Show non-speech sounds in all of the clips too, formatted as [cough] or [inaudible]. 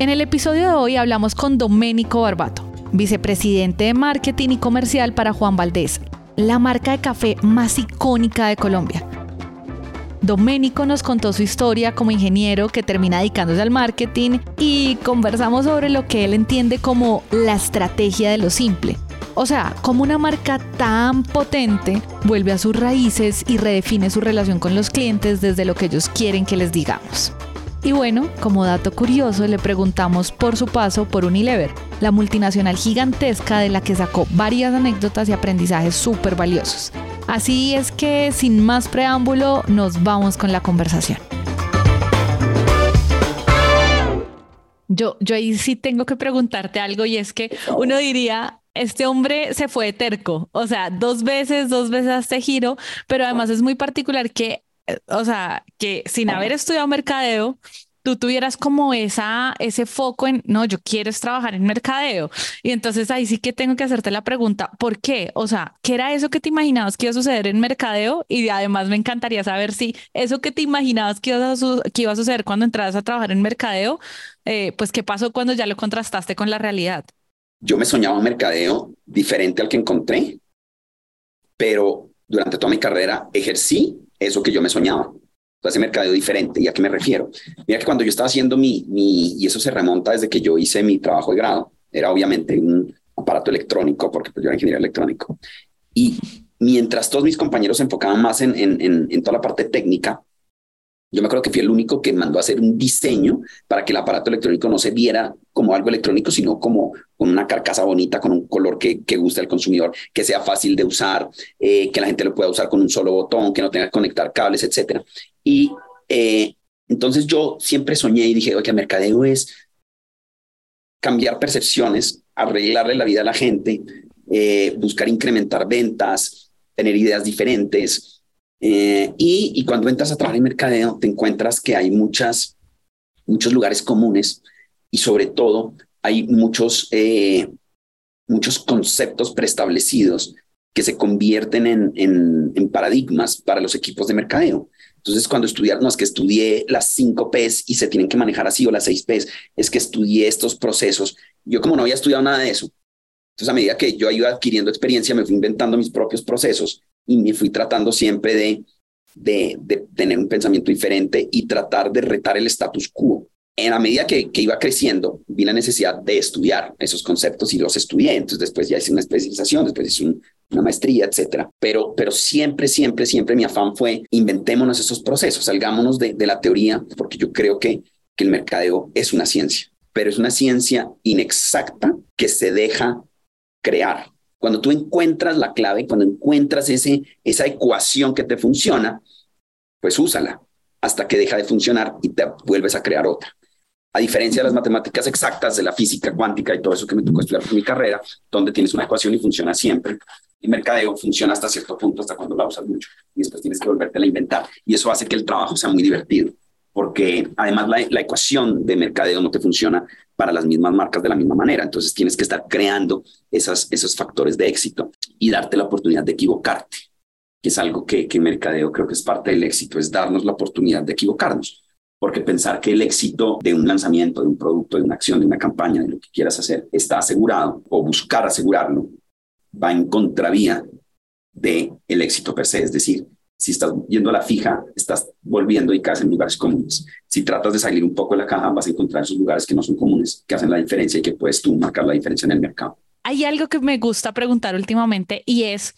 En el episodio de hoy hablamos con Domenico Barbato, vicepresidente de marketing y comercial para Juan Valdés, la marca de café más icónica de Colombia. Doménico nos contó su historia como ingeniero que termina dedicándose al marketing y conversamos sobre lo que él entiende como la estrategia de lo simple. O sea, cómo una marca tan potente vuelve a sus raíces y redefine su relación con los clientes desde lo que ellos quieren que les digamos. Y bueno, como dato curioso, le preguntamos por su paso por Unilever, la multinacional gigantesca de la que sacó varias anécdotas y aprendizajes súper valiosos. Así es que, sin más preámbulo, nos vamos con la conversación. Yo, yo ahí sí tengo que preguntarte algo y es que uno diría, este hombre se fue terco, o sea, dos veces, dos veces a este giro, pero además es muy particular que o sea, que sin haber estudiado mercadeo, tú tuvieras como esa, ese foco en, no, yo quiero trabajar en mercadeo. Y entonces ahí sí que tengo que hacerte la pregunta, ¿por qué? O sea, ¿qué era eso que te imaginabas que iba a suceder en mercadeo? Y además me encantaría saber si eso que te imaginabas que iba a, que iba a suceder cuando entras a trabajar en mercadeo, eh, pues qué pasó cuando ya lo contrastaste con la realidad. Yo me soñaba un mercadeo diferente al que encontré, pero durante toda mi carrera ejercí eso que yo me soñaba. O sea, ese mercadeo diferente. ¿Y a qué me refiero? Mira que cuando yo estaba haciendo mi, mi, y eso se remonta desde que yo hice mi trabajo de grado, era obviamente un aparato electrónico, porque pues, yo era ingeniero electrónico. Y mientras todos mis compañeros se enfocaban más en, en, en toda la parte técnica, yo me acuerdo que fui el único que mandó a hacer un diseño para que el aparato electrónico no se viera como algo electrónico, sino como con una carcasa bonita, con un color que, que guste al consumidor, que sea fácil de usar, eh, que la gente lo pueda usar con un solo botón, que no tenga que conectar cables, etcétera. Y eh, entonces yo siempre soñé y dije, oye, mercadeo es cambiar percepciones, arreglarle la vida a la gente, eh, buscar incrementar ventas, tener ideas diferentes, eh, y, cuando entras a trabajar en mercadeo, te encuentras que hay muchas, muchos lugares comunes y sobre todo hay muchos, eh, muchos conceptos preestablecidos que se convierten en, en, paradigmas para los equipos de mercadeo. Entonces, cuando estudiar, no es que estudié las cinco P's y se tienen que manejar así o las seis P's, es que estudié estos procesos. Yo como no había estudiado nada de eso, entonces a medida que yo iba adquiriendo experiencia, me fui inventando mis propios procesos y me fui tratando siempre de, de, de, tener un pensamiento diferente y tratar de retar el status quo. En la medida que, que, iba creciendo, vi la necesidad de estudiar esos conceptos y los estudié. Entonces después ya hice una especialización, después hice una maestría, etcétera. Pero, pero siempre, siempre, siempre mi afán fue inventémonos esos procesos, salgámonos de, de la teoría, porque yo creo que, que el mercadeo es una ciencia, pero es una ciencia inexacta que se deja crear. Cuando tú encuentras la clave, cuando encuentras ese, esa ecuación que te funciona, pues úsala hasta que deja de funcionar y te vuelves a crear otra. A diferencia de las matemáticas exactas, de la física cuántica y todo eso que me tocó estudiar en mi carrera, donde tienes una ecuación y funciona siempre. El mercadeo funciona hasta cierto punto, hasta cuando la usas mucho, y después tienes que volverte a inventar. Y eso hace que el trabajo sea muy divertido, porque además la, la ecuación de mercadeo no te funciona para las mismas marcas de la misma manera. Entonces tienes que estar creando esas, esos factores de éxito y darte la oportunidad de equivocarte, que es algo que, que Mercadeo creo que es parte del éxito, es darnos la oportunidad de equivocarnos. Porque pensar que el éxito de un lanzamiento, de un producto, de una acción, de una campaña, de lo que quieras hacer, está asegurado o buscar asegurarlo, va en contravía de el éxito per se. Es decir, si estás yendo a la fija, estás volviendo y caes en lugares comunes. Si tratas de salir un poco de la caja, vas a encontrar esos lugares que no son comunes, que hacen la diferencia y que puedes tú marcar la diferencia en el mercado. Hay algo que me gusta preguntar últimamente y es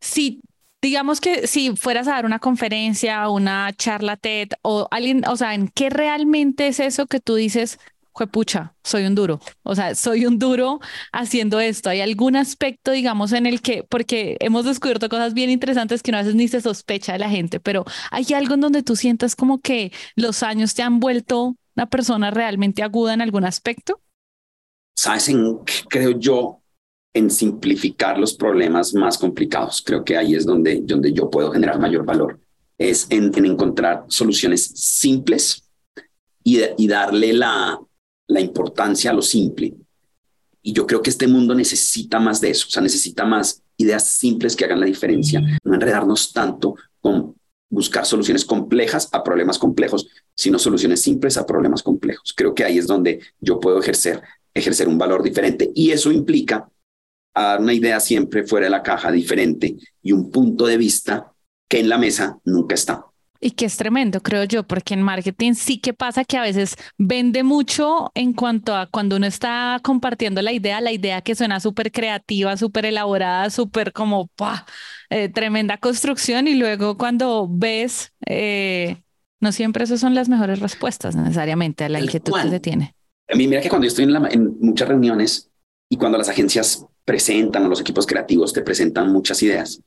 si digamos que si fueras a dar una conferencia, una charla TED o alguien, o sea, ¿en qué realmente es eso que tú dices? Pucha, soy un duro. O sea, soy un duro haciendo esto. ¿Hay algún aspecto, digamos, en el que, porque hemos descubierto cosas bien interesantes que no haces ni se sospecha de la gente, pero hay algo en donde tú sientas como que los años te han vuelto una persona realmente aguda en algún aspecto? ¿Sabes en creo yo? En simplificar los problemas más complicados. Creo que ahí es donde, donde yo puedo generar mayor valor. Es en, encontrar soluciones simples y, y darle la, la importancia a lo simple. Y yo creo que este mundo necesita más de eso, o sea, necesita más ideas simples que hagan la diferencia, no enredarnos tanto con buscar soluciones complejas a problemas complejos, sino soluciones simples a problemas complejos. Creo que ahí es donde yo puedo ejercer, ejercer un valor diferente y eso implica una idea siempre fuera de la caja diferente y un punto de vista que en la mesa nunca está. Y que es tremendo, creo yo, porque en marketing sí que pasa que a veces vende mucho en cuanto a cuando uno está compartiendo la idea, la idea que suena súper creativa, súper elaborada, súper como eh, tremenda construcción y luego cuando ves, eh, no siempre esas son las mejores respuestas necesariamente a la inquietud que se tiene. A mí mira que cuando yo estoy en, en muchas reuniones y cuando las agencias presentan o los equipos creativos te presentan muchas ideas,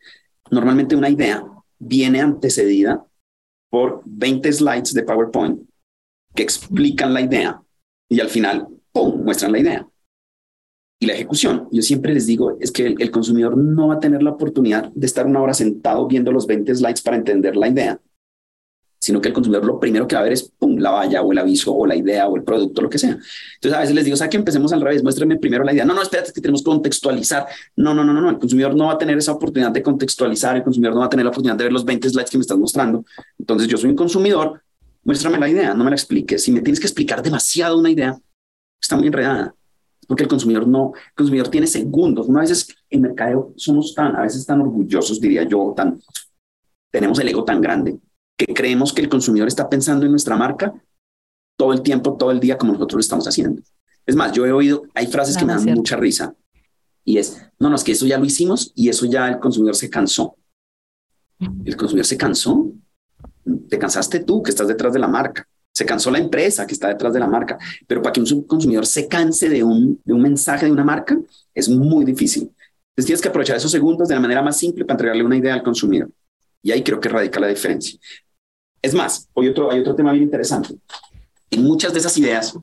normalmente una idea viene antecedida por 20 slides de PowerPoint que explican la idea y al final, ¡pum!, muestran la idea. Y la ejecución, yo siempre les digo, es que el, consumidor no va a tener la oportunidad de estar una hora sentado viendo los 20 slides para entender la idea sino que el consumidor lo primero que va a ver es pum, la valla o el aviso o la idea o el producto, lo que sea. Entonces a veces les digo, o sea, que empecemos al revés, muéstrenme primero la idea. No, no, espérate, que tenemos que contextualizar. No, no, no, no, no, el consumidor no va a tener esa oportunidad de contextualizar, el consumidor no va a tener la oportunidad de ver los 20 slides que me estás mostrando. Entonces yo soy un consumidor, muéstrame la idea, no me la expliques. Si me tienes que explicar demasiado una idea, está muy enredada. Porque el consumidor no, el consumidor tiene segundos. Una veces en mercadeo somos tan, a veces tan orgullosos, diría yo, tan, tenemos el ego tan grande que creemos que el consumidor está pensando en nuestra marca todo el tiempo, todo el día, como nosotros lo estamos haciendo. Es más, yo he oído, hay frases que me dan mucha risa y es, no, no, es que eso ya lo hicimos y eso ya el consumidor se cansó. El consumidor se cansó. Te cansaste tú que estás detrás de la marca. Se cansó la empresa que está detrás de la marca. Pero para que un consumidor se canse de un, de un mensaje de una marca es muy difícil. Entonces tienes que aprovechar esos segundos de la manera más simple para entregarle una idea al consumidor. Y ahí creo que radica la diferencia. Es más, hoy otro, hay otro tema bien interesante. En muchas de esas ideas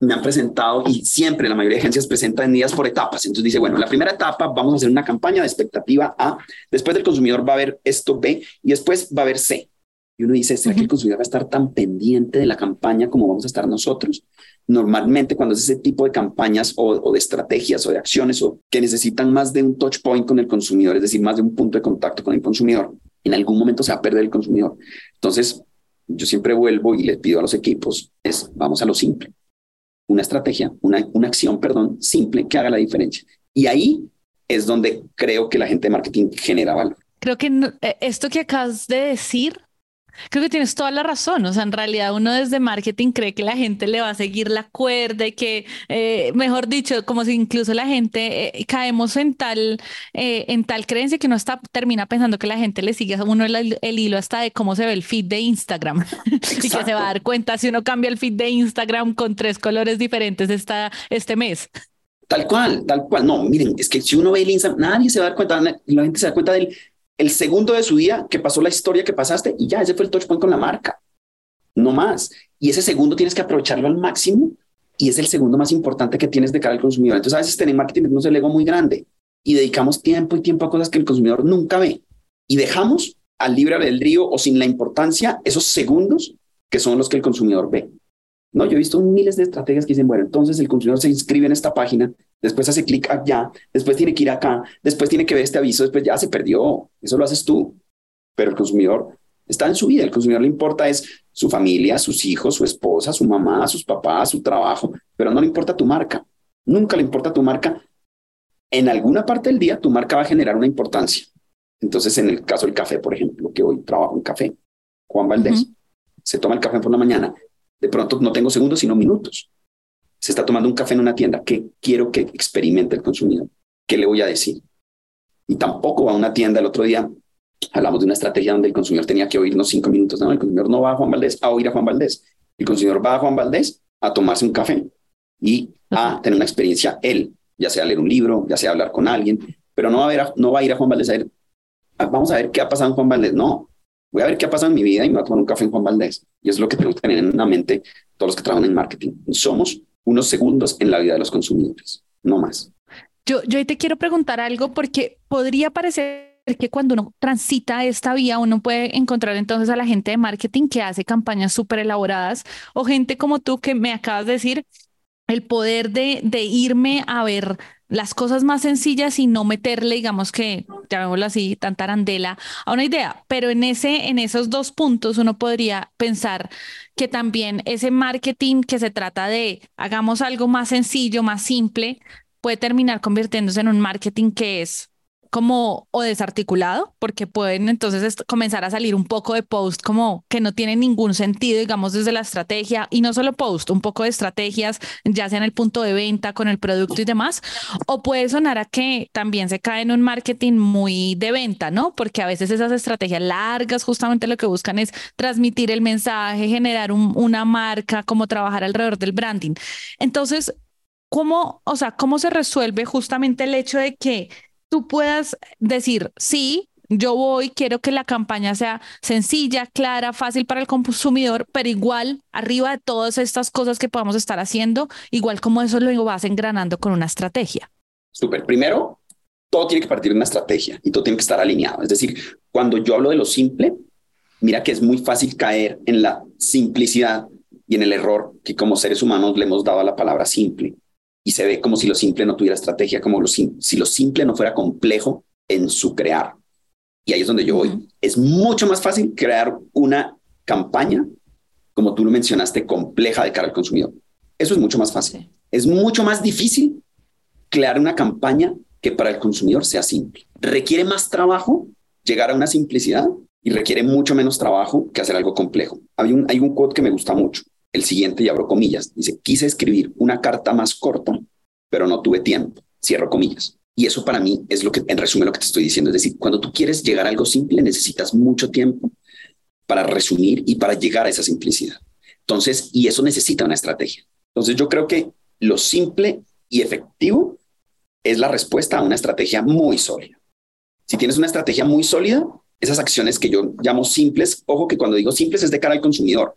me han presentado y siempre la mayoría de agencias presentan ideas por etapas. Entonces dice, bueno, la primera etapa vamos a hacer una campaña de expectativa A, después del consumidor va a ver esto B y después va a haber C. Y uno dice, ¿será que el consumidor va a estar tan pendiente de la campaña como vamos a estar nosotros? Normalmente cuando es ese tipo de campañas o, o, de estrategias o de acciones o que necesitan más de un touch point con el consumidor, es decir, más de un punto de contacto con el consumidor, en algún momento se va a perder el consumidor. Entonces, yo siempre vuelvo y les pido a los equipos, es vamos a lo simple. Una estrategia, una, una acción, perdón, simple que haga la diferencia. Y ahí es donde creo que la gente de marketing genera valor. Creo que eh, esto que acabas de decir Creo que tienes toda la razón. O sea, en realidad uno desde marketing cree que la gente le va a seguir la cuerda y que, eh, mejor dicho, como si incluso la gente eh, caemos en tal, eh, en tal creencia que uno está, termina pensando que la gente le sigue a uno el, hilo hasta de cómo se ve el feed de Instagram [laughs] y que se va a dar cuenta si uno cambia el feed de Instagram con tres colores diferentes esta, este mes. Tal cual, tal cual. No, miren, es que si uno ve el Instagram, nadie se va a dar cuenta, la gente se da cuenta del el segundo de su día que pasó la historia que pasaste y ya, ese fue el touch point con la marca. No más. Y ese segundo tienes que aprovecharlo al máximo y es el segundo más importante que tienes de cara al consumidor. Entonces a veces tenemos marketing tenemos el ego muy grande y dedicamos tiempo y tiempo a cosas que el consumidor nunca ve y dejamos al libre albedrío o sin la importancia esos segundos que son los que el consumidor ve. No, yo he visto miles de estrategias que dicen, bueno, entonces el consumidor se inscribe en esta página, después hace clic allá, después tiene que ir acá, después tiene que ver este aviso, después ya se perdió. Eso lo haces tú. Pero el consumidor está en su vida. El consumidor le importa es su familia, sus hijos, su esposa, su mamá, sus papás, su trabajo, pero no le importa tu marca. Nunca le importa tu marca. En alguna parte del día tu marca va a generar una importancia. Entonces, en el caso del café, por ejemplo, que hoy trabajo en café, Juan Valdés, se toma el café por la mañana de pronto no tengo segundos, sino minutos. Se está tomando un café en una tienda. ¿Qué quiero que experimente el consumidor? ¿Qué le voy a decir? Y tampoco va a una tienda el otro día. Hablamos de una estrategia donde el consumidor tenía que oírnos cinco minutos. No, el consumidor no va a Juan Valdés a oír a Juan Valdés. El consumidor va a Juan Valdés a tomarse un café y a tener una experiencia él, ya sea leer un libro, ya sea hablar con alguien, pero no va a, ver no va a ir a Juan Valdés a ver, ah, vamos a ver qué ha pasado en Juan Valdés. No, voy a ver qué ha pasado en mi vida y me voy a tomar un café en Juan Valdés. Y es lo que tenemos que tener en la mente todos los que trabajan en marketing. Somos unos segundos en la vida de los consumidores, no más. Yo, yo te quiero preguntar algo porque podría parecer que cuando uno transita esta vía, uno puede encontrar entonces a la gente de marketing que hace campañas súper elaboradas o gente como tú que me acabas de decir, el poder de, irme a ver las cosas más sencillas y no meterle, digamos que, llamémoslo así, tanta arandela a una idea. Pero en, ese, en esos dos puntos uno podría pensar que también ese marketing que se trata de hagamos algo más sencillo, más simple, puede terminar convirtiéndose en un marketing que es como o desarticulado, porque pueden entonces comenzar a salir un poco de post como que no tiene ningún sentido, digamos, desde la estrategia, y no solo post, un poco de estrategias, ya sea en el punto de venta, con el producto y demás, o puede sonar a que también se cae en un marketing muy de venta, ¿no? Porque a veces esas estrategias largas justamente lo que buscan es transmitir el mensaje, generar una marca, como trabajar alrededor del branding. Entonces, ¿cómo, o sea, cómo se resuelve justamente el hecho de que tú puedas decir, sí, yo voy, quiero que la campaña sea sencilla, clara, fácil para el consumidor, pero igual arriba de todas estas cosas que podamos estar haciendo, igual como eso lo vas engranando con una estrategia. Súper. Primero, todo tiene que partir de una estrategia y todo tiene que estar alineado. Es decir, cuando yo hablo de lo simple, mira que es muy fácil caer en la simplicidad y en el error que como seres humanos le hemos dado a la palabra simple y se ve como si lo simple no tuviera estrategia, como si lo simple no fuera complejo en su crear. Y ahí es donde yo voy. Es mucho más fácil crear una campaña, como tú lo mencionaste, compleja de cara al consumidor. Eso es mucho más fácil. Es mucho más difícil crear una campaña que para el consumidor sea simple. Requiere más trabajo llegar a una simplicidad y requiere mucho menos trabajo que hacer algo complejo. Hay un, hay un quote que me gusta mucho el siguiente y abro comillas. Dice, quise escribir una carta más corta, pero no tuve tiempo. Cierro comillas. Y eso para mí es lo que, en resumen, lo que te estoy diciendo. Es decir, cuando tú quieres llegar a algo simple, necesitas mucho tiempo para resumir y para llegar a esa simplicidad. Entonces, y eso necesita una estrategia. Entonces, yo creo que lo simple y efectivo es la respuesta a una estrategia muy sólida. Si tienes una estrategia muy sólida, esas acciones que yo llamo simples, ojo que cuando digo simples es de cara al consumidor,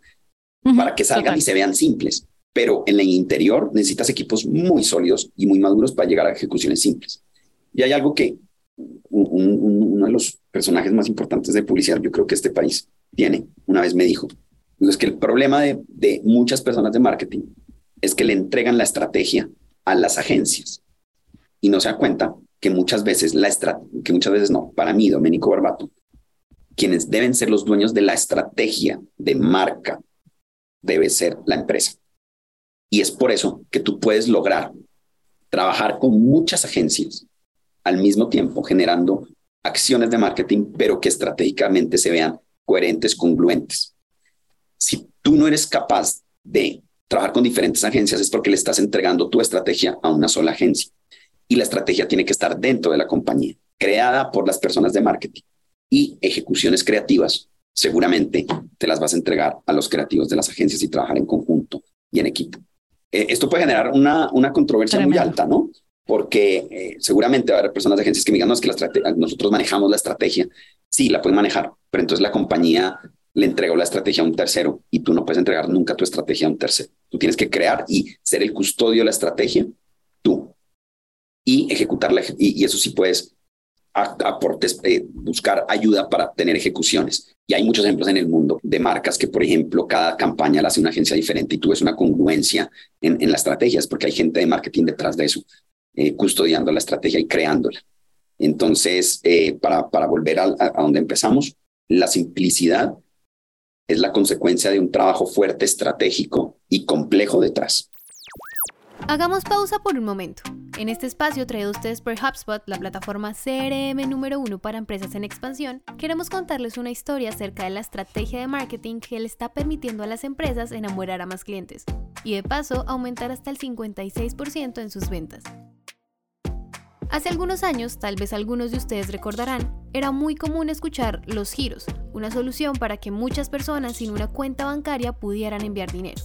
para que salgan y se vean simples. Pero en el interior necesitas equipos muy sólidos y muy maduros para llegar a ejecuciones simples. Y hay algo que uno de los personajes más importantes de publicidad, yo creo que este país tiene, una vez me dijo, es que el problema de, de muchas personas de marketing es que le entregan la estrategia a las agencias y no se da cuenta que muchas veces la que muchas veces no, para mí, Domenico Barbato, quienes deben ser los dueños de la estrategia de marca debe ser la empresa. Y es por eso que tú puedes lograr trabajar con muchas agencias al mismo tiempo generando acciones de marketing, pero que estratégicamente se vean coherentes, congruentes. Si tú no eres capaz de trabajar con diferentes agencias es porque le estás entregando tu estrategia a una sola agencia. Y la estrategia tiene que estar dentro de la compañía, creada por las personas de marketing y ejecuciones creativas seguramente te las vas a entregar a los creativos de las agencias y trabajar en conjunto y en equipo. Eh, esto puede generar una, una controversia muy alta, ¿no? Porque eh, seguramente va a haber personas de agencias que me digan, no, es que la nosotros manejamos la estrategia. Sí, la pueden manejar, pero entonces la compañía le entregó la estrategia a un tercero y tú no puedes entregar nunca tu estrategia a un tercero. Tú tienes que crear y ser el custodio de la estrategia, tú, y ejecutarla. Y, y eso sí puedes aportes, eh, buscar ayuda para tener ejecuciones. Y hay muchos ejemplos en el mundo de marcas que, por ejemplo, cada campaña la hace una agencia diferente y tú ves una congruencia en, en la estrategia, es porque hay gente de marketing detrás de eso, eh, custodiando la estrategia y creándola. Entonces, eh, para, para volver a, a donde empezamos, la simplicidad es la consecuencia de un trabajo fuerte, estratégico y complejo detrás. Hagamos pausa por un momento. En este espacio traído ustedes por HubSpot, la plataforma CRM número uno para empresas en expansión, queremos contarles una historia acerca de la estrategia de marketing que le está permitiendo a las empresas enamorar a más clientes y de paso aumentar hasta el 56% en sus ventas. Hace algunos años, tal vez algunos de ustedes recordarán, era muy común escuchar los giros, una solución para que muchas personas sin una cuenta bancaria pudieran enviar dinero.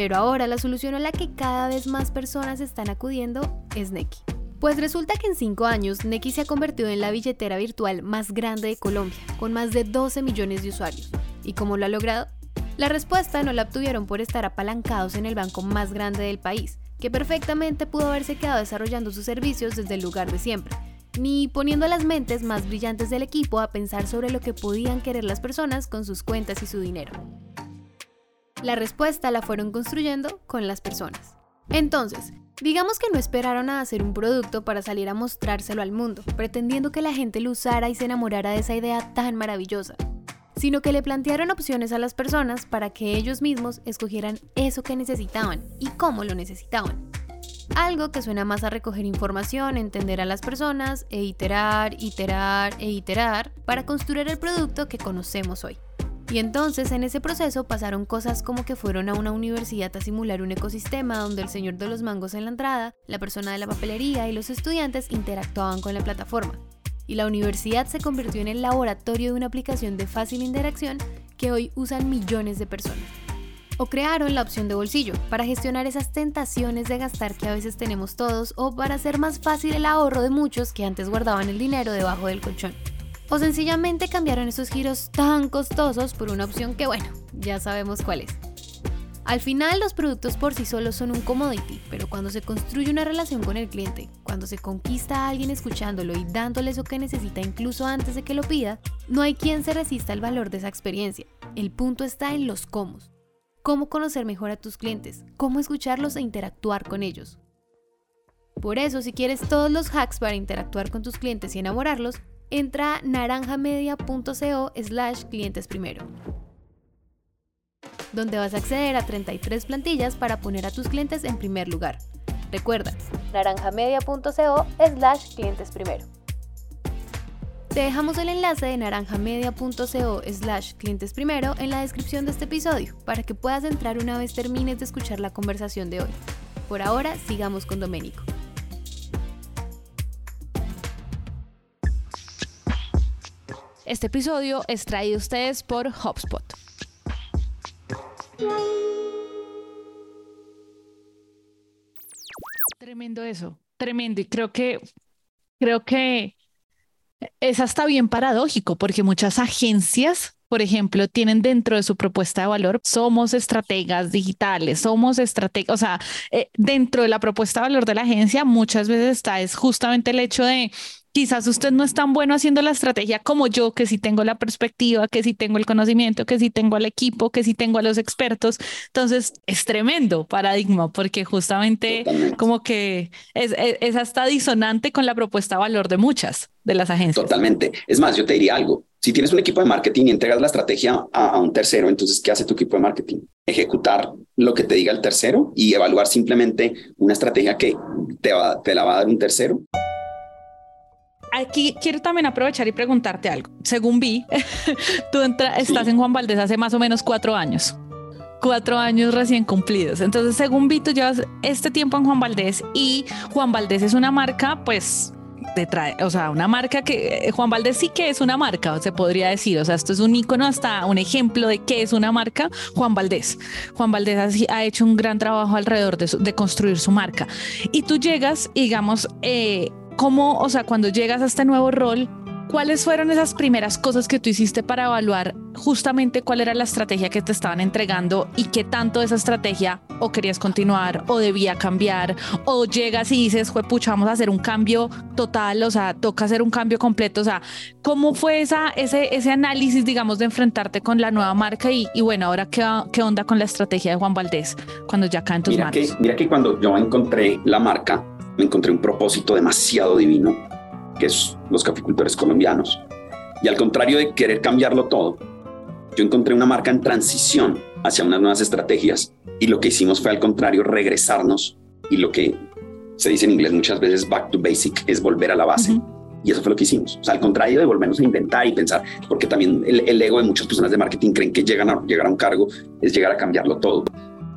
Pero ahora la solución a la que cada vez más personas están acudiendo es Neki. Pues resulta que en 5 años Neki se ha convertido en la billetera virtual más grande de Colombia, con más de 12 millones de usuarios. ¿Y cómo lo ha logrado? La respuesta no la obtuvieron por estar apalancados en el banco más grande del país, que perfectamente pudo haberse quedado desarrollando sus servicios desde el lugar de siempre, ni poniendo a las mentes más brillantes del equipo a pensar sobre lo que podían querer las personas con sus cuentas y su dinero. La respuesta la fueron construyendo con las personas. Entonces, digamos que no esperaron a hacer un producto para salir a mostrárselo al mundo, pretendiendo que la gente lo usara y se enamorara de esa idea tan maravillosa, sino que le plantearon opciones a las personas para que ellos mismos escogieran eso que necesitaban y cómo lo necesitaban. Algo que suena más a recoger información, entender a las personas e iterar, iterar e iterar para construir el producto que conocemos hoy. Y entonces en ese proceso pasaron cosas como que fueron a una universidad a simular un ecosistema donde el señor de los mangos en la entrada, la persona de la papelería y los estudiantes interactuaban con la plataforma. Y la universidad se convirtió en el laboratorio de una aplicación de fácil interacción que hoy usan millones de personas. O crearon la opción de bolsillo para gestionar esas tentaciones de gastar que a veces tenemos todos o para hacer más fácil el ahorro de muchos que antes guardaban el dinero debajo del colchón o sencillamente cambiaron esos giros tan costosos por una opción que bueno, ya sabemos cuál es. Al final los productos por sí solos son un commodity, pero cuando se construye una relación con el cliente, cuando se conquista a alguien escuchándolo y dándole eso que necesita incluso antes de que lo pida, no hay quien se resista al valor de esa experiencia. El punto está en los cómo. Cómo conocer mejor a tus clientes, cómo escucharlos e interactuar con ellos. Por eso, si quieres todos los hacks para interactuar con tus clientes y enamorarlos, entra a naranjamedia.co slash clientes primero, donde vas a acceder a 33 plantillas para poner a tus clientes en primer lugar. Recuerda, naranjamedia.co slash clientes primero. Te dejamos el enlace de naranjamedia.co slash clientes primero en la descripción de este episodio para que puedas entrar una vez termines de escuchar la conversación de hoy. Por ahora, sigamos con Doménico. Este episodio es traído a ustedes por HubSpot. Tremendo eso, tremendo. Y creo que, creo que es hasta bien paradójico porque muchas agencias, por ejemplo, tienen dentro de su propuesta de valor, somos estrategas digitales, somos estrategas, o sea, eh, dentro de la propuesta de valor de la agencia muchas veces está es justamente el hecho de quizás usted no es tan bueno haciendo la estrategia como yo, que sí tengo la perspectiva, que sí tengo el conocimiento, que sí tengo al equipo, que sí tengo a los expertos. Entonces, es tremendo paradigma porque justamente como que es, es, hasta disonante con la propuesta de valor de muchas de las agencias. Totalmente. Es más, yo te diría algo. Si tienes un equipo de marketing y entregas la estrategia a, un tercero, entonces, ¿qué hace tu equipo de marketing? Ejecutar lo que te diga el tercero y evaluar simplemente una estrategia que te, va, te la va a dar un tercero aquí quiero también aprovechar y preguntarte algo. Según vi, [laughs] tú estás en Juan Valdés hace más o menos cuatro años. Cuatro años recién cumplidos. Entonces, según vi, tú llevas este tiempo en Juan Valdés y Juan Valdés es una marca, pues, de trae, o sea, una marca que eh, Juan Valdés sí que es una marca, se podría decir. O sea, esto es un icono, hasta un ejemplo de qué es una marca. Juan Valdés. Juan Valdés ha, hecho un gran trabajo alrededor de, de, construir su marca. Y tú llegas, digamos, eh, ¿Cómo, o sea, cuando llegas a este nuevo rol, cuáles fueron esas primeras cosas que tú hiciste para evaluar justamente cuál era la estrategia que te estaban entregando y qué tanto esa estrategia o querías continuar o debía cambiar o llegas y dices, pucha, vamos a hacer un cambio total, o sea, toca hacer un cambio completo, o sea, ¿cómo fue esa, ese, ese análisis, digamos, de enfrentarte con la nueva marca y, y bueno, ahora qué, qué onda con la estrategia de Juan Valdés cuando ya caen tus mira manos? Que, mira que cuando yo encontré la marca, encontré un propósito demasiado divino, que es los caficultores colombianos. Y al contrario de querer cambiarlo todo, yo encontré una marca en transición hacia unas nuevas estrategias y lo que hicimos fue al contrario regresarnos y lo que se dice en inglés muchas veces back to basic es volver a la base. Y eso fue lo que hicimos. O sea, al contrario de volvernos a inventar y pensar, porque también el, ego de muchas personas de marketing creen que llegan a llegar a un cargo es llegar a cambiarlo todo.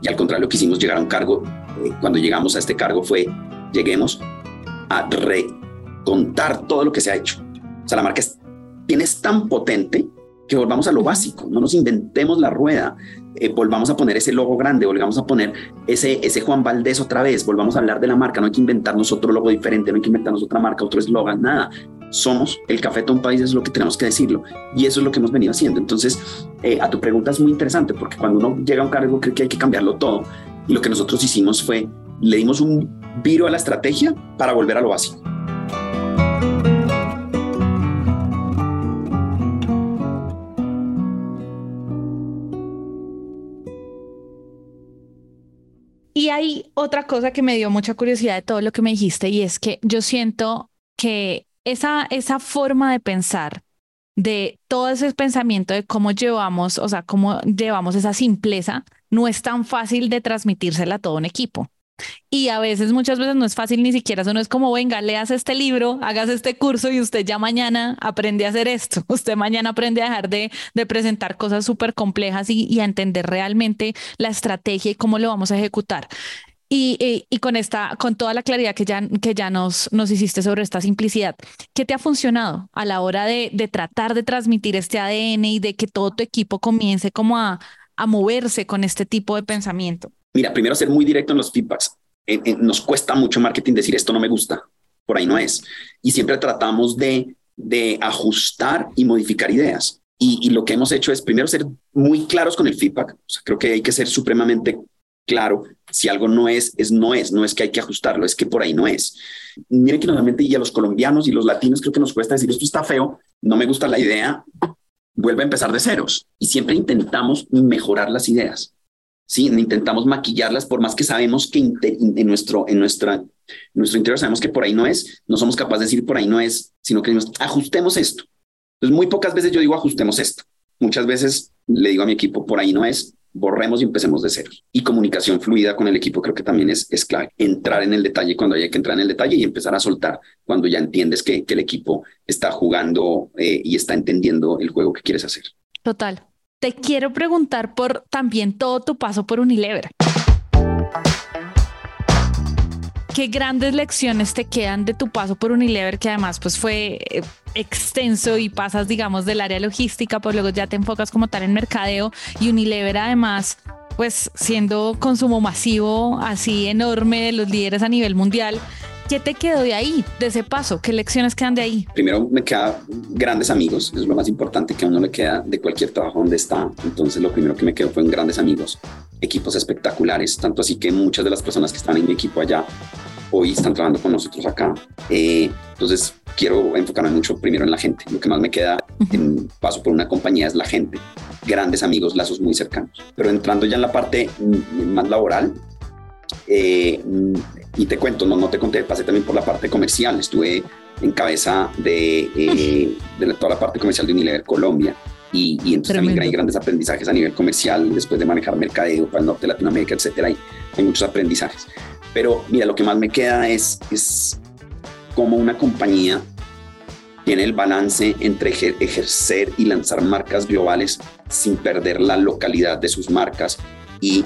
Y al contrario, lo que hicimos llegar a un cargo, eh, cuando llegamos a este cargo fue lleguemos a recontar todo lo que se ha hecho. O sea, la marca es, tienes tan potente que volvamos a lo básico, no nos inventemos la rueda, eh, volvamos a poner ese logo grande, volvamos a poner ese, ese Juan Valdés otra vez, volvamos a hablar de la marca, no hay que inventarnos otro logo diferente, no hay que inventarnos otra marca, otro eslogan, nada. Somos el café de un país, es lo que tenemos que decirlo. Y eso es lo que hemos venido haciendo. Entonces, eh, a tu pregunta es muy interesante, porque cuando uno llega a un cargo cree que hay que cambiarlo todo. Y lo que nosotros hicimos fue le dimos un viro a la estrategia para volver a lo básico. Y hay otra cosa que me dio mucha curiosidad de todo lo que me dijiste y es que yo siento que esa, esa forma de pensar, de todo ese pensamiento de cómo llevamos, o sea, cómo llevamos esa simpleza, no es tan fácil de transmitírsela a todo un equipo. Y a veces, muchas veces no es fácil ni siquiera, eso no es como, venga, leas este libro, hagas este curso y usted ya mañana aprende a hacer esto, [laughs] usted mañana aprende a dejar de, presentar cosas súper complejas y, a entender realmente la estrategia y cómo lo vamos a ejecutar. Y, con esta, con toda la claridad que ya, que ya nos, hiciste sobre esta simplicidad, ¿qué te ha funcionado a la hora de, de tratar de transmitir este ADN y de que todo tu equipo comience como a, a moverse con este tipo de pensamiento? Mira, primero ser muy directo en los feedbacks. nos cuesta mucho marketing decir esto no me gusta, por ahí no es. Y siempre tratamos de, de ajustar y modificar ideas. Y, lo que hemos hecho es primero ser muy claros con el feedback. Creo que hay que ser supremamente claro. Si algo no es, es no es. No es que hay que ajustarlo, es que por ahí no es. Miren que normalmente y a los colombianos y los latinos creo que nos cuesta decir esto está feo, no me gusta la idea, vuelve a empezar de ceros. Y siempre intentamos mejorar las ideas. Sí, intentamos maquillarlas por más que sabemos que en nuestro, en nuestra, nuestro interior sabemos que por ahí no es, no somos capaces de decir por ahí no es, sino que ajustemos esto. Entonces, muy pocas veces yo digo ajustemos esto. Muchas veces le digo a mi equipo por ahí no es, borremos y empecemos de cero. Y comunicación fluida con el equipo creo que también es, es clave. Entrar en el detalle cuando haya que entrar en el detalle y empezar a soltar cuando ya entiendes que, que el equipo está jugando eh, y está entendiendo el juego que quieres hacer. Total. Te quiero preguntar por también todo tu paso por Unilever. ¿Qué grandes lecciones te quedan de tu paso por Unilever, que además pues fue eh, extenso y pasas, digamos, del área logística, pues luego ya te enfocas como tal en mercadeo y Unilever además pues siendo consumo masivo así enorme de los líderes a nivel mundial, ¿Qué te quedó de ahí, de ese paso? ¿Qué lecciones quedan de ahí? Primero me quedan grandes amigos, es lo más importante que a uno le queda de cualquier trabajo donde está. Entonces lo primero que me quedó fue grandes amigos, equipos espectaculares, tanto así que muchas de las personas que están en mi equipo allá hoy están trabajando con nosotros acá. Eh, entonces quiero enfocarme mucho primero en la gente. Lo que más me queda en paso por una compañía es la gente. Grandes amigos, lazos muy cercanos. Pero entrando ya en la parte más laboral, eh, y te cuento, no, no te conté, pasé también por la parte comercial, estuve en cabeza de, eh, de toda la parte comercial de Unilever Colombia. Y, y entonces también hay grandes aprendizajes a nivel comercial después de manejar mercadeo para el norte de Latinoamérica, etcétera. Hay, hay muchos aprendizajes. Pero mira, lo que más me queda es, es cómo una compañía tiene el balance entre ejercer y lanzar marcas globales sin perder la localidad de sus marcas y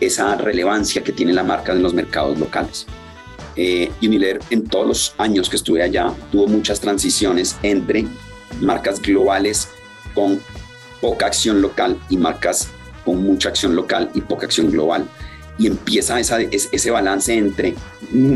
esa relevancia que tiene la marca en los mercados locales. Eh, Unilever en todos los años que estuve allá tuvo muchas transiciones entre marcas globales con poca acción local y marcas con mucha acción local y poca acción global. Y empieza esa, ese balance entre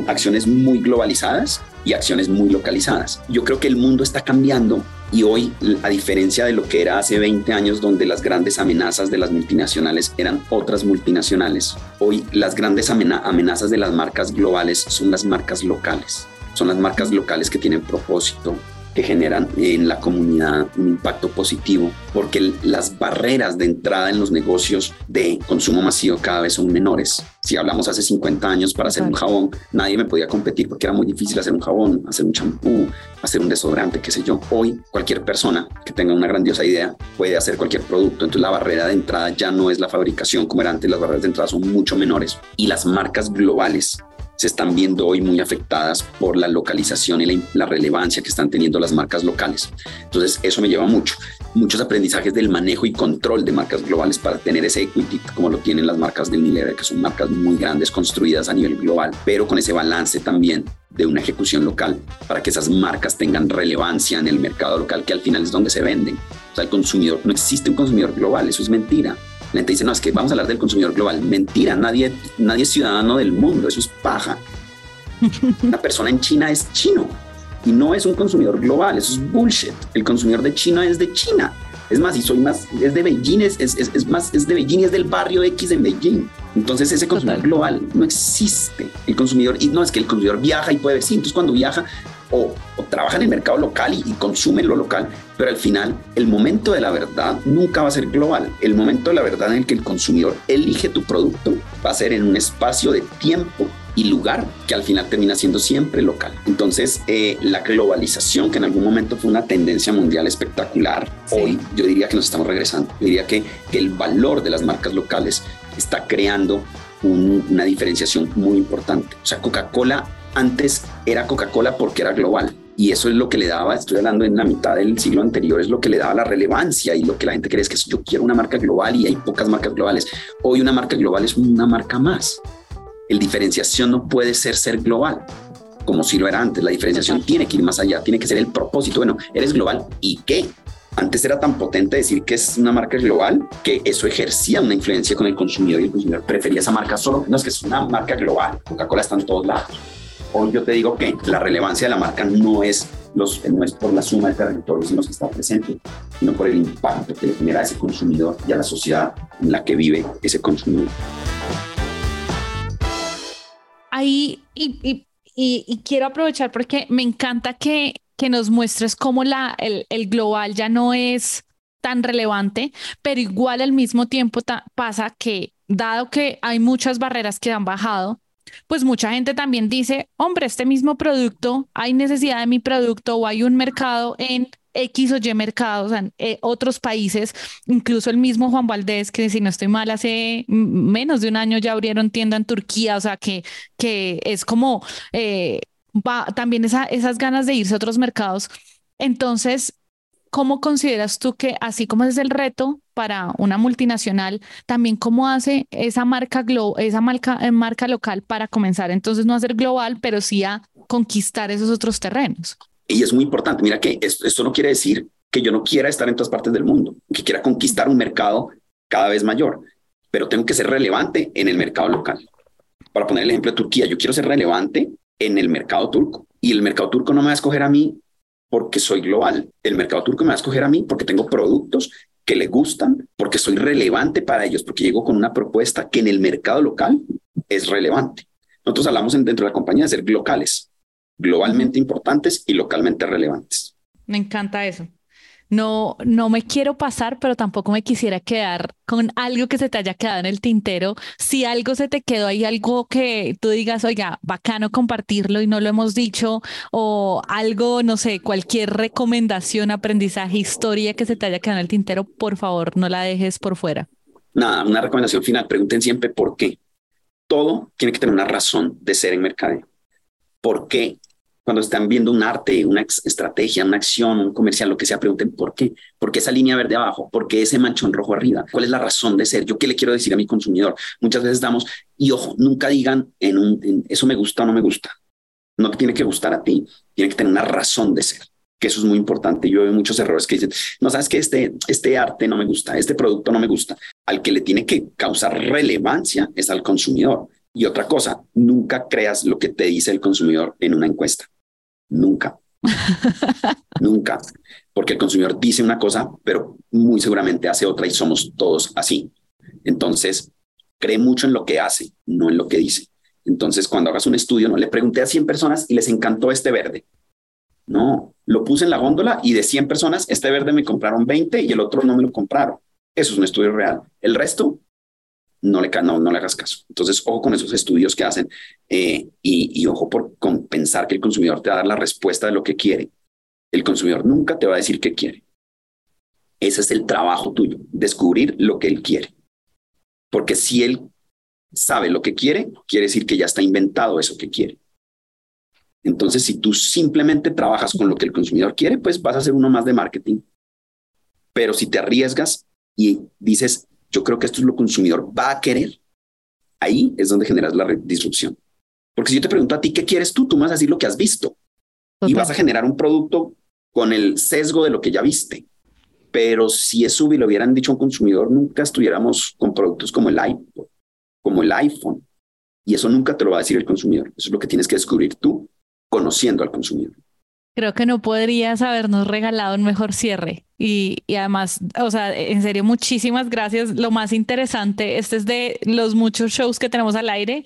acciones muy globalizadas y acciones muy localizadas. Yo creo que el mundo está cambiando y hoy, a diferencia de lo que era hace 20 años, donde las grandes amenazas de las multinacionales eran otras multinacionales, hoy las grandes amenazas de las marcas globales son las marcas locales. Son las marcas locales que tienen propósito, que generan en la comunidad un impacto positivo, porque las barreras de entrada en los negocios de consumo masivo cada vez son menores. Si hablamos hace 50 años para hacer un jabón, nadie me podía competir porque era muy difícil hacer un jabón, hacer un champú, hacer un desodorante, qué sé yo. Hoy cualquier persona que tenga una grandiosa idea puede hacer cualquier producto. Entonces la barrera de entrada ya no es la fabricación como era antes, las barreras de entrada son mucho menores. Y las marcas globales se están viendo hoy muy afectadas por la localización y la, relevancia que están teniendo las marcas locales. Entonces, eso me lleva mucho, muchos aprendizajes del manejo y control de marcas globales para tener ese equity como lo tienen las marcas de Unilever, que son marcas muy grandes construidas a nivel global, pero con ese balance también de una ejecución local para que esas marcas tengan relevancia en el mercado local, que al final es donde se venden. O sea, el consumidor, no existe un consumidor global, eso es mentira. La gente dice, no, es que vamos a hablar del consumidor global. Mentira, nadie, nadie es ciudadano del mundo, eso es paja. [laughs] La persona en China es chino y no es un consumidor global, eso es bullshit. El consumidor de China es de China. Es más, y soy más, es de Beijing, es, es, es, más, es de Beijing, es del barrio X en Beijing. Entonces ese consumidor global no existe. El consumidor, y no es que el consumidor viaja y puede ver, sí, entonces cuando viaja o, trabaja en el mercado local y, y, consume lo local, pero al final el momento de la verdad nunca va a ser global. El momento de la verdad en el que el consumidor elige tu producto va a ser en un espacio de tiempo y lugar que al final termina siendo siempre local. Entonces, eh, la globalización, que en algún momento fue una tendencia mundial espectacular, hoy yo diría que nos estamos regresando. Yo diría que, el valor de las marcas locales está creando una diferenciación muy importante. O sea, Coca-Cola antes era Coca-Cola porque era global. Y eso es lo que le daba, estoy hablando en la mitad del siglo anterior, es lo que le daba la relevancia y lo que la gente cree es que yo quiero una marca global y hay pocas marcas globales. Hoy una marca global es una marca más. El diferenciación no puede ser ser global, como si lo era antes. La diferenciación tiene que ir más allá, tiene que ser el propósito. Bueno, eres global y qué? Antes era tan potente decir que es una marca global que eso ejercía una influencia con el consumidor y el consumidor prefería esa marca solo. No es que es una marca global. Coca-Cola está en todos lados. Hoy yo te digo que la relevancia de la marca no es, los, no es por la suma de territorios en los que está presente, sino por el impacto que le genera a ese consumidor y a la sociedad en la que vive ese consumidor. Ahí y, quiero aprovechar porque me encanta que, que nos muestres cómo la, el, global ya no es tan relevante, pero igual al mismo tiempo pasa que dado que hay muchas barreras que han bajado, pues mucha gente también dice, hombre, este mismo producto, hay necesidad de mi producto o hay un mercado en X o Y mercados, en eh, otros países, incluso el mismo Juan Valdés, que si no estoy mal, hace menos de un año ya abrieron tienda en Turquía, o sea, que, que es como eh, va, también esa, esas ganas de irse a otros mercados. Entonces, ¿cómo consideras tú que así como es el reto para una multinacional, también cómo hace esa marca, esa marca, eh, marca local para comenzar entonces no a ser global, pero sí a conquistar esos otros terrenos? Y es muy importante. Mira que esto, no quiere decir que yo no quiera estar en todas partes del mundo, que quiera conquistar un mercado cada vez mayor, pero tengo que ser relevante en el mercado local. Para poner el ejemplo de Turquía, yo quiero ser relevante en el mercado turco y el mercado turco no me va a escoger a mí porque soy global. El mercado turco me va a escoger a mí porque tengo productos que le gustan, porque soy relevante para ellos, porque llego con una propuesta que en el mercado local es relevante. Nosotros hablamos dentro de la compañía de ser locales globalmente importantes y localmente relevantes. Me encanta eso. No, no me quiero pasar, pero tampoco me quisiera quedar con algo que se te haya quedado en el tintero. Si algo se te quedó ahí, algo que tú digas, oiga, bacano compartirlo y no lo hemos dicho, o algo, no sé, cualquier recomendación, aprendizaje, historia que se te haya quedado en el tintero, por favor, no la dejes por fuera. Nada, una recomendación final. Pregunten siempre por qué. Todo tiene que tener una razón de ser en mercadeo. ¿Por qué cuando están viendo un arte, una estrategia, una acción, un comercial, lo que sea, pregunten por qué. ¿Por qué esa línea verde abajo? ¿Por qué ese manchón rojo arriba? ¿Cuál es la razón de ser? ¿Yo qué le quiero decir a mi consumidor? Muchas veces damos, y ojo, nunca digan en un, eso me gusta o no me gusta. No te tiene que gustar a ti, tiene que tener una razón de ser que eso es muy importante. Yo veo muchos errores que dicen, no sabes que este, este arte no me gusta, este producto no me gusta. Al que le tiene que causar relevancia es al consumidor. Y otra cosa, nunca creas lo que te dice el consumidor en una encuesta. Nunca. [laughs] Nunca. Porque el consumidor dice una cosa, pero muy seguramente hace otra y somos todos así. Entonces, cree mucho en lo que hace, no en lo que dice. Entonces, cuando hagas un estudio, no le pregunté a 100 personas y les encantó este verde. No, lo puse en la góndola y de 100 personas, este verde me compraron 20 y el otro no me lo compraron. Eso es un estudio real. El resto no le, no, no le hagas caso. Entonces, ojo con esos estudios que hacen eh, y, ojo por con pensar que el consumidor te va a dar la respuesta de lo que quiere. El consumidor nunca te va a decir qué quiere. Ese es el trabajo tuyo, descubrir lo que él quiere. Porque si él sabe lo que quiere, quiere decir que ya está inventado eso que quiere. Entonces, si tú simplemente trabajas con lo que el consumidor quiere, pues vas a hacer uno más de marketing. Pero si te arriesgas y dices, yo creo que esto es lo que el consumidor va a querer, ahí es donde generas la disrupción. Porque si yo te pregunto a ti, ¿qué quieres tú? Tú vas a decir lo que has visto y vas a generar un producto con el sesgo de lo que ya viste. Pero si eso lo hubieran dicho a un consumidor, nunca estuviéramos con productos como el iPod, como el iPhone. Y eso nunca te lo va a decir el consumidor. Eso es lo que tienes que descubrir tú conociendo al consumidor. Creo que no podrías habernos regalado un mejor cierre. Y, y, además, o sea, en serio, muchísimas gracias. Lo más interesante, este es de los muchos shows que tenemos al aire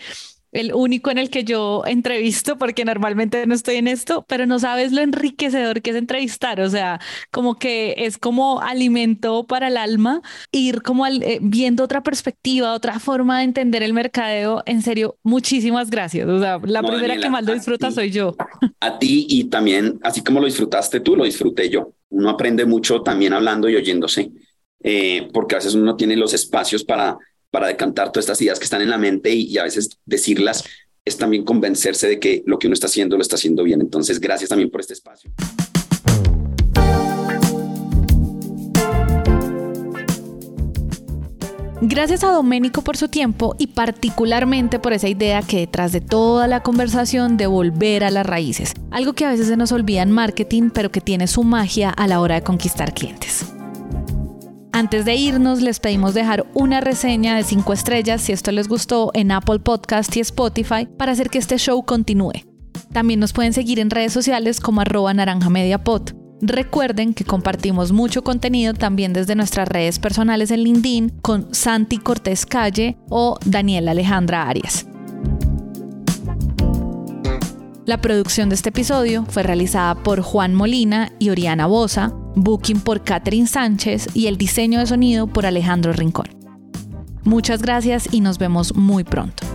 el único en el que yo entrevisto, porque normalmente no estoy en esto, pero no sabes lo enriquecedor que es entrevistar, o sea, como que es como alimento para el alma, ir como eh, viendo otra perspectiva, otra forma de entender el mercadeo, en serio, muchísimas gracias, o sea, la primera que más lo disfruta soy yo. A ti y también, así como lo disfrutaste tú, lo disfruté yo. Uno aprende mucho también hablando y oyéndose, eh, porque a veces uno tiene los espacios para para decantar todas estas ideas que están en la mente y, a veces decirlas es también convencerse de que lo que uno está haciendo lo está haciendo bien. Entonces, gracias también por este espacio. Gracias a Doménico por su tiempo y particularmente por esa idea que detrás de toda la conversación de volver a las raíces, algo que a veces se nos olvida en marketing, pero que tiene su magia a la hora de conquistar clientes. Antes de irnos, les pedimos dejar una reseña de 5 estrellas si esto les gustó en Apple Podcast y Spotify para hacer que este show continúe. También nos pueden seguir en redes sociales como arroba naranjamediapod. Recuerden que compartimos mucho contenido también desde nuestras redes personales en LinkedIn con Santi Cortés Calle o Daniela Alejandra Arias. La producción de este episodio fue realizada por Juan Molina y Oriana Bosa, booking por Catherine Sánchez y el diseño de sonido por Alejandro Rincón. Muchas gracias y nos vemos muy pronto.